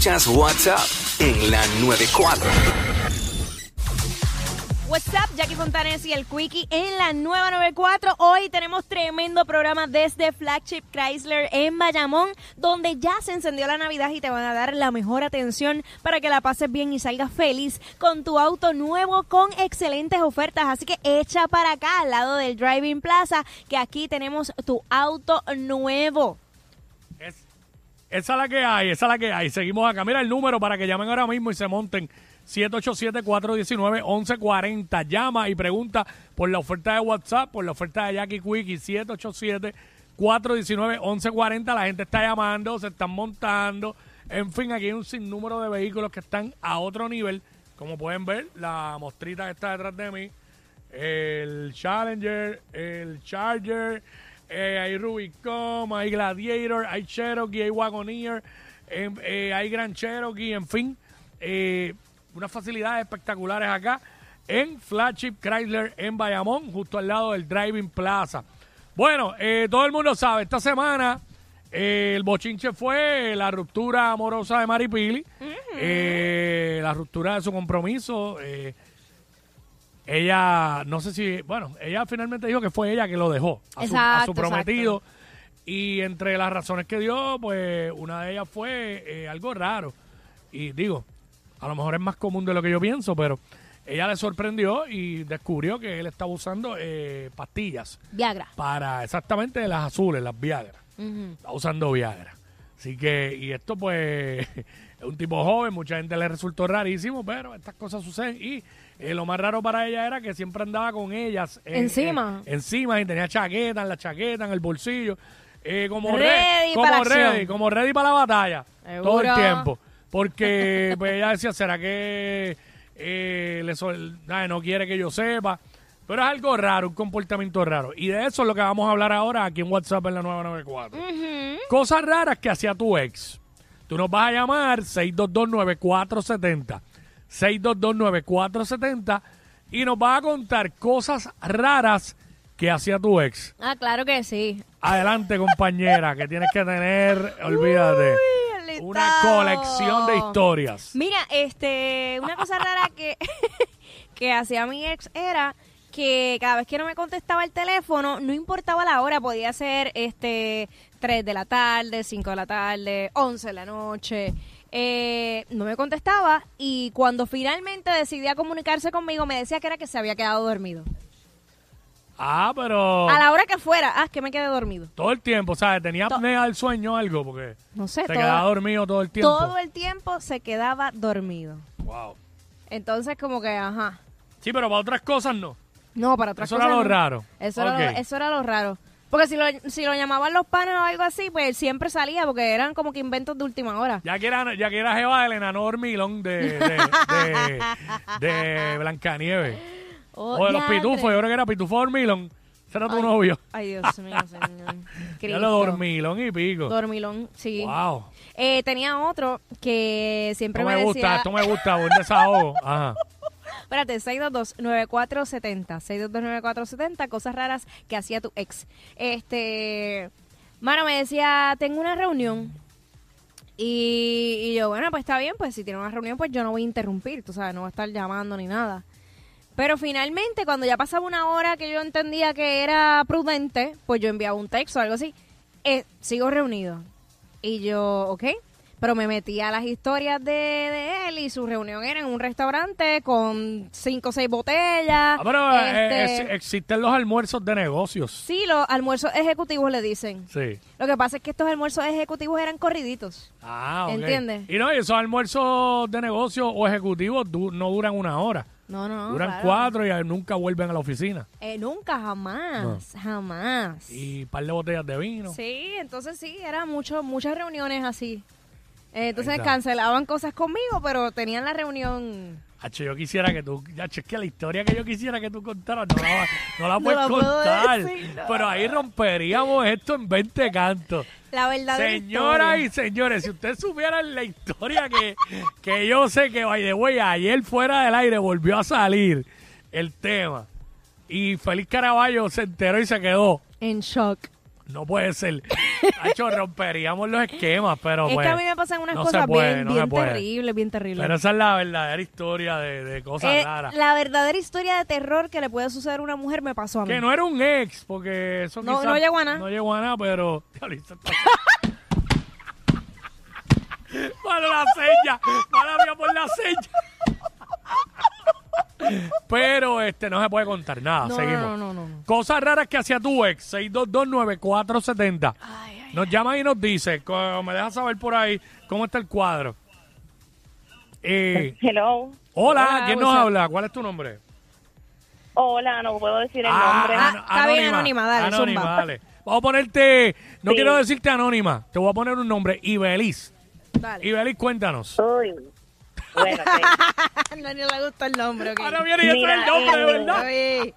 Escuchas WhatsApp en la 94. What's up, Jackie Fontanes y el Quickie en la nueva 94. Hoy tenemos tremendo programa desde Flagship Chrysler en Bayamón, donde ya se encendió la Navidad y te van a dar la mejor atención para que la pases bien y salgas feliz con tu auto nuevo con excelentes ofertas. Así que echa para acá al lado del Driving Plaza, que aquí tenemos tu auto nuevo. Es- esa es la que hay, esa es la que hay. Seguimos acá. Mira el número para que llamen ahora mismo y se monten. 787-419-1140. Llama y pregunta por la oferta de WhatsApp, por la oferta de Jackie Quickie. 787-419-1140. La gente está llamando, se están montando. En fin, aquí hay un sinnúmero de vehículos que están a otro nivel. Como pueden ver, la mostrita que está detrás de mí. El Challenger, el Charger, eh, hay Rubicon, hay Gladiator, hay Cherokee, hay Wagoneer, em, eh, hay Grand Cherokee, en fin, eh, unas facilidades espectaculares acá en Flagship Chrysler en Bayamón, justo al lado del Driving Plaza. Bueno, todo el mundo sabe, esta semana el bochinche fue la ruptura amorosa de Maripili, eh, la ruptura de su compromiso. Ella, no sé si, bueno, ella finalmente dijo que fue ella que lo dejó a, su, a su Exacto, prometido. Y entre las razones que dio, pues una de ellas fue eh, algo raro. Y digo, a lo mejor es más común de lo que yo pienso, pero ella le sorprendió y descubrió que él estaba usando eh, pastillas Viagra. para exactamente las azules, las Viagra. Está usando Viagra. Así que, y esto pues, es un tipo joven, mucha gente le resultó rarísimo, pero estas cosas suceden. Y eh, lo más raro para ella era que siempre andaba con ellas. eh, Encima. eh, encima y tenía chaqueta en la chaqueta, en el bolsillo. eh, como Ready re- para como la acción. ready, como ready para la batalla. Todo el Seguro. tiempo. Porque pues ella decía, ¿será que eh, le sol- ay, no quiere que yo sepa? Pero es algo raro, un comportamiento raro. Y de eso es lo que vamos a hablar ahora aquí en WhatsApp en la 994. Cosas raras que hacía tu ex. Tú nos vas a llamar 6229470. 6229470 y nos vas a contar cosas raras que hacía tu ex. Ah, claro que sí. Adelante, compañera, que tienes que tener, olvídate, Uy, una colección de historias. Mira, este, una cosa rara que, que hacía mi ex era que cada vez que no me contestaba el teléfono, no importaba la hora, podía ser este 3 de la tarde, 5 de la tarde, 11 de la noche. Eh, no me contestaba y cuando finalmente decidía comunicarse conmigo me decía que era que se había quedado dormido. Ah, pero A la hora que fuera, ah, que me quedé dormido. todo el tiempo, ¿sabes? Tenía apnea del sueño o algo, porque No sé, se quedaba dormido todo el tiempo. todo el tiempo se quedaba dormido. Wow. Entonces como que, ajá. Sí, pero para otras cosas no. No, para otras Eso cosas era lo no. raro. Eso, era lo, eso era lo raro. Porque si lo, si lo llamaban los panes o algo así, pues siempre salía, porque eran como que inventos de última hora. Ya que era, ya que era Jeva del enano dormilón de, de, de, de Blancanieves. Oh, o de los pitufos, yo creo que era pitufo dormilón. Ese era tu Ay, novio. Ay, Dios mío, señor. Ya lo dormilón y pico. Dormilón, sí. Wow. Eh, tenía otro que siempre me me gusta, decía... esto me gusta, buen desahogo. Ajá. Espérate, 622-9470. 622-9470, cosas raras que hacía tu ex. Este. Mano, me decía, tengo una reunión. Y, yo, bueno, pues está bien, pues si tiene una reunión, pues yo no voy a interrumpir, tú sabes, no voy a estar llamando ni nada. Pero finalmente, cuando ya pasaba una hora que yo entendía que era prudente, pues yo enviaba un texto o algo así. Eh, sigo reunido. Y yo, ok. Pero me metí a las historias de, de él y su reunión era en un restaurante con cinco o seis botellas. Ah, pero eh, Este, es- existen los almuerzos de negocios. sí, los almuerzos ejecutivos le dicen. Sí. Lo que pasa es que estos almuerzos ejecutivos eran corriditos. Ah, ok. ¿Entiendes? Y no, esos almuerzos de negocios o ejecutivos du- no duran una hora. No, no. duran claro. cuatro y nunca vuelven a la oficina. Eh, nunca, jamás, jamás. Y un par de botellas de vino. Sí, entonces sí, eran muchas reuniones así. Eh, entonces cancelaban cosas conmigo, pero tenían la reunión. Hacho, yo quisiera que tú, Hacho, es que la historia que yo quisiera que tú contaras no la, no la No puedes la puedo contar. decir, no. Pero ahí romperíamos esto en 20 cantos. La verdadera Señoras y señores, si ustedes supieran la historia que, que yo sé que, by the way, ayer fuera del aire volvió a salir el tema. Y Feliz Caraballo se enteró y se quedó. En shock. No puede ser. Hacho, romperíamos los esquemas, pero es pues, que a mí me pasan unas no cosas puede, bien, no bien se puede. terribles, bien terribles. Pero esa es la verdadera historia de, de cosas Eh, raras. la verdadera historia de terror que le puede suceder a una mujer me pasó a mí. Que no era un ex, porque eso No- quizás no llegó a nada. No llegó a nada, pero... Para la seña, para mía por la seña. Pero este no se puede contar nada, No, seguimos. no, no, no, no. Cosas raras que hacía tu ex, 6229470. Nos llama y nos dice, me deja saber por ahí cómo está el cuadro. Eh, Hello. hola, Hola, ¿quién nos habla? ¿Cuál es tu nombre? Hola, no puedo decir el Ah, nombre. ah, ano- está bien, anónima, dale, Anónima, zumba. dale. Vamos a ponerte, no Sí. quiero decirte anónima, te voy a poner un nombre, Ibelis. Dale. Ibelis, cuéntanos. Uy. Bueno, ok. no, le gusta el nombre, ok. Ahora viene y es el Mira, nombre, de eh, verdad. Oye,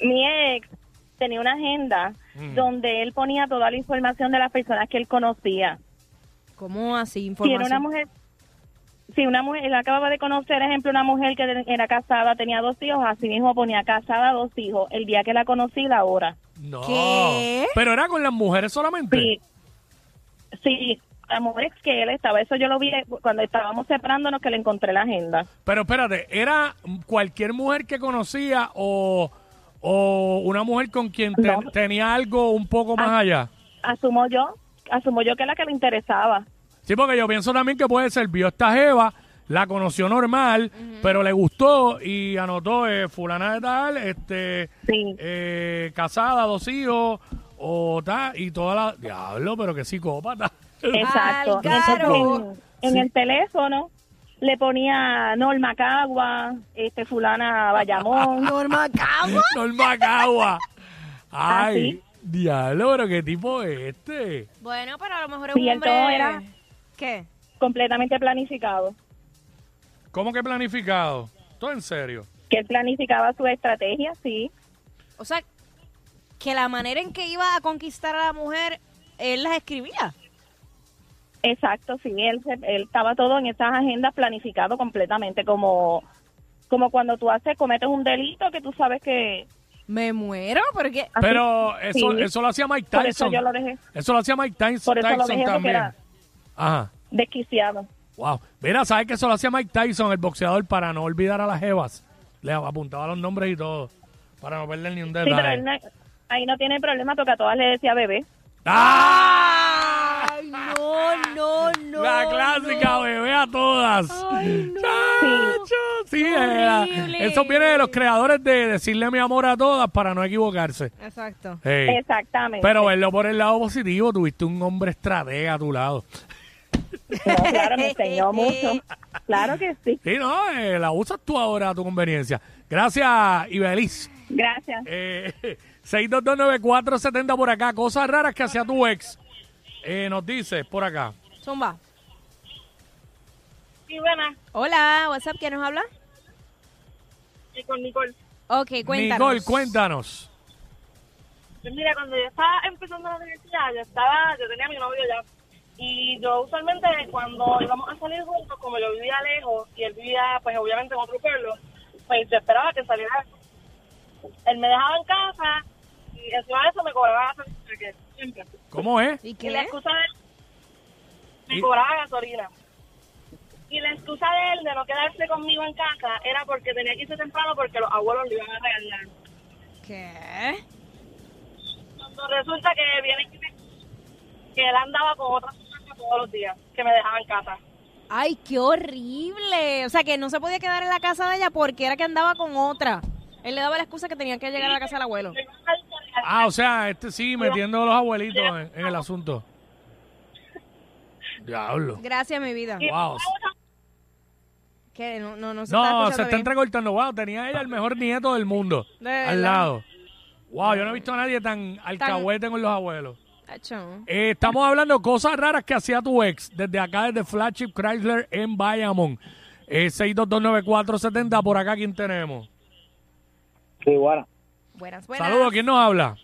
mi ex tenía una agenda Mm. donde él ponía toda la información de las personas que él conocía. ¿Cómo así? Si Información. era una mujer, si una mujer, él acababa de conocer, ejemplo, una mujer que era casada, tenía dos hijos, así mismo ponía casada, dos hijos, el día que la conocí, la hora. No. ¿Qué? Pero era con las mujeres solamente. Sí, sí, mujer que él estaba, eso yo lo vi cuando estábamos separándonos que le encontré la agenda. Pero espérate, ¿era cualquier mujer que conocía o, o una mujer con quien te- No. tenía algo un poco más Ah. allá? Asumo yo, asumo yo que era la que le interesaba. Sí, porque yo pienso también que puede ser, vio esta jeva, la conoció normal, pero le gustó y anotó eh, fulana de tal, este, Sí. eh, casada, dos hijos, o tal, y toda la... Diablo, pero qué psicópata. Exacto. Entonces, en, en el teléfono le ponía Norma Cagua, este fulana Bayamón. Norma Cagua. Norma Cagua. Ay, diablo, pero qué tipo es este. Bueno, pero a lo mejor es un hombre... todo era- ¿Qué? completamente planificado. ¿Cómo que planificado? ¿Todo en serio? Que él planificaba su estrategia, sí. O sea, que la manera en que iba a conquistar a la mujer, él las escribía. Exacto, sí. Él, se- él estaba todo en esas agendas planificado completamente, como, como cuando tú haces, cometes un delito que tú sabes que... Me muero porque... así- Pero eso, sí. eso lo hacía Mike Por eso Tyson. yo lo dejé. Eso lo hacía Mike Tyson, Por eso lo Tyson dejé, porque también. era- Ajá. Desquiciado. Wow. Mira, ¿sabes que eso lo hacía Mike Tyson, el boxeador, para no olvidar a las jevas? Le apuntaba los nombres y todo, para no perder ni un Sí, detalle. pero él no- ahí no tiene problema, porque a todas le decía bebé. ¡Ah! No, no. La clásica, no. bebé a todas. Ay, no. Chacho, sí, Horrible. eso viene de los creadores de decirle mi amor a todas para no equivocarse. Exacto. Hey. Exactamente. Pero verlo por el lado positivo, tuviste un hombre estratega a tu lado. No, claro, me enseñó mucho. Claro que sí. Sí, no, eh, la usas tú ahora a tu conveniencia. Gracias, Ibelis. Gracias. Eh, 6229470 por acá. Cosas raras que hacía tu ex. Eh, nos dice por acá. Zumba. Sí, buena. Hola, WhatsApp, ¿quién nos habla? Y con Nicole. Ok, cuéntanos. Nicole, cuéntanos. Pues mira, cuando yo estaba empezando la universidad, yo estaba, yo tenía a mi novio ya. Y yo usualmente cuando íbamos a salir juntos, como yo vivía lejos y él vivía, pues obviamente en otro pueblo, pues yo esperaba que saliera. Él me dejaba en casa y encima de eso me cobraba siempre. ¿Cómo es? ¿Y Y qué? la excusa de Y- cobraba gasolina. Y la excusa de él de no quedarse conmigo en casa era porque tenía que irse temprano porque los abuelos le iban a regañar. ¿Qué? Cuando resulta que viene y me- que él andaba con otras personas todos los días, que me dejaba en casa. Ay, qué horrible. O sea, que no se podía quedar en la casa de ella porque era que andaba con otra. Él le daba la excusa que tenía que llegar a la casa del abuelo. Ah, o sea, este sí, metiendo a los abuelitos en, en el asunto. Diablo. Gracias, mi vida. Wow. Que no, no, no se está No, escuchando se está bien. entrecortando. Wow, tenía ella el mejor nieto del mundo De al verdad. lado. Wow, yo no he visto a nadie tan alcahuete con los abuelos. Tacho. Eh, estamos hablando de cosas raras que hacía tu ex desde acá, desde Flagship Chrysler en Bayamón. Eh, 6229470, por acá, ¿quién tenemos? Sí, bueno. Buenas, buenas. Saludos, ¿quién nos habla?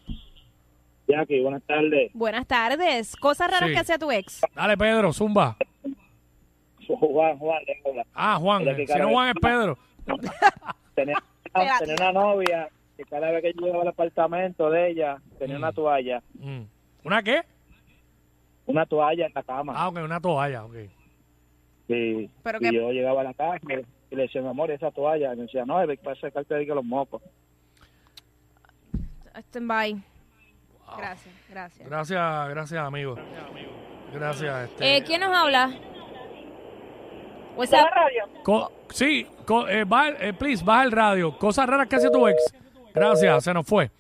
Jackie, buenas tardes. Buenas tardes. Cosas raras Sí. que hacía tu ex. Dale, Pedro, zumba. Juan, Juan, habla. Ah, Juan, Mira eh, si no Juan es Pedro. Tenía, Espérate. tenía una novia que cada vez que yo llegaba al apartamento de ella, tenía una toalla, Mm. ¿Una qué? una toalla en la cama. Ah, ok, una toalla, ok. Sí. Pero y que- yo llegaba a la casa y le decía, mi amor, esa toalla. Y me decía, no, es para secarte de que los mocos. Stand by. Gracias, gracias. Gracias, gracias, amigo. Gracias. Este, Eh, ¿Quién nos habla? What's ¿Está up? la radio? Co- sí, co- eh, baja el- eh, please, baja el radio. Cosas raras que hace tu ex. Gracias, se nos fue.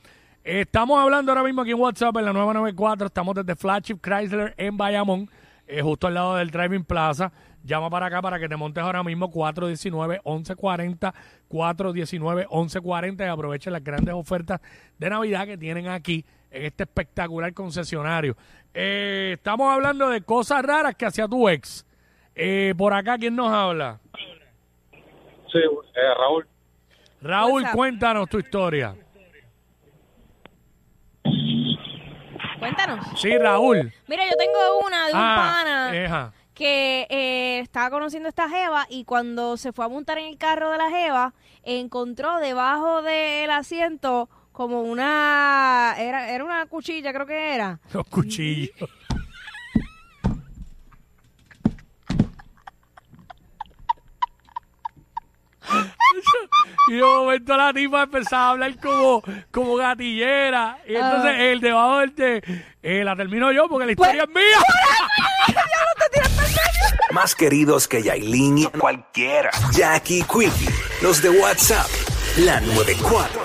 Estamos hablando ahora mismo aquí en WhatsApp en la 994. Estamos desde Flagship Chrysler en Bayamón, eh, justo al lado del Driving Plaza. Llama para acá para que te montes ahora mismo 419-1140, 419-1140 y aprovechen las grandes ofertas de Navidad que tienen aquí en este espectacular concesionario. Eh, estamos hablando de cosas raras que hacía tu ex. Eh, por acá, ¿quién nos habla? Sí, eh, Raúl. Raúl, cuéntanos tu historia. Cuéntanos. Sí, Raúl. Mira, yo tengo una de un Ah, pana eja. que eh, estaba conociendo a esta jeva y cuando se fue a montar en el carro de la jeva, encontró debajo del asiento como una... Era, era una cuchilla, creo que era. Los cuchillos. Y de momento la tipa empezaba a hablar como, como gatillera. Y entonces Ah. el debajo del de, eh, la termino yo porque la historia es mía. Más queridos que Yailin y cualquiera. Jackie Quickie, los de WhatsApp, la 94.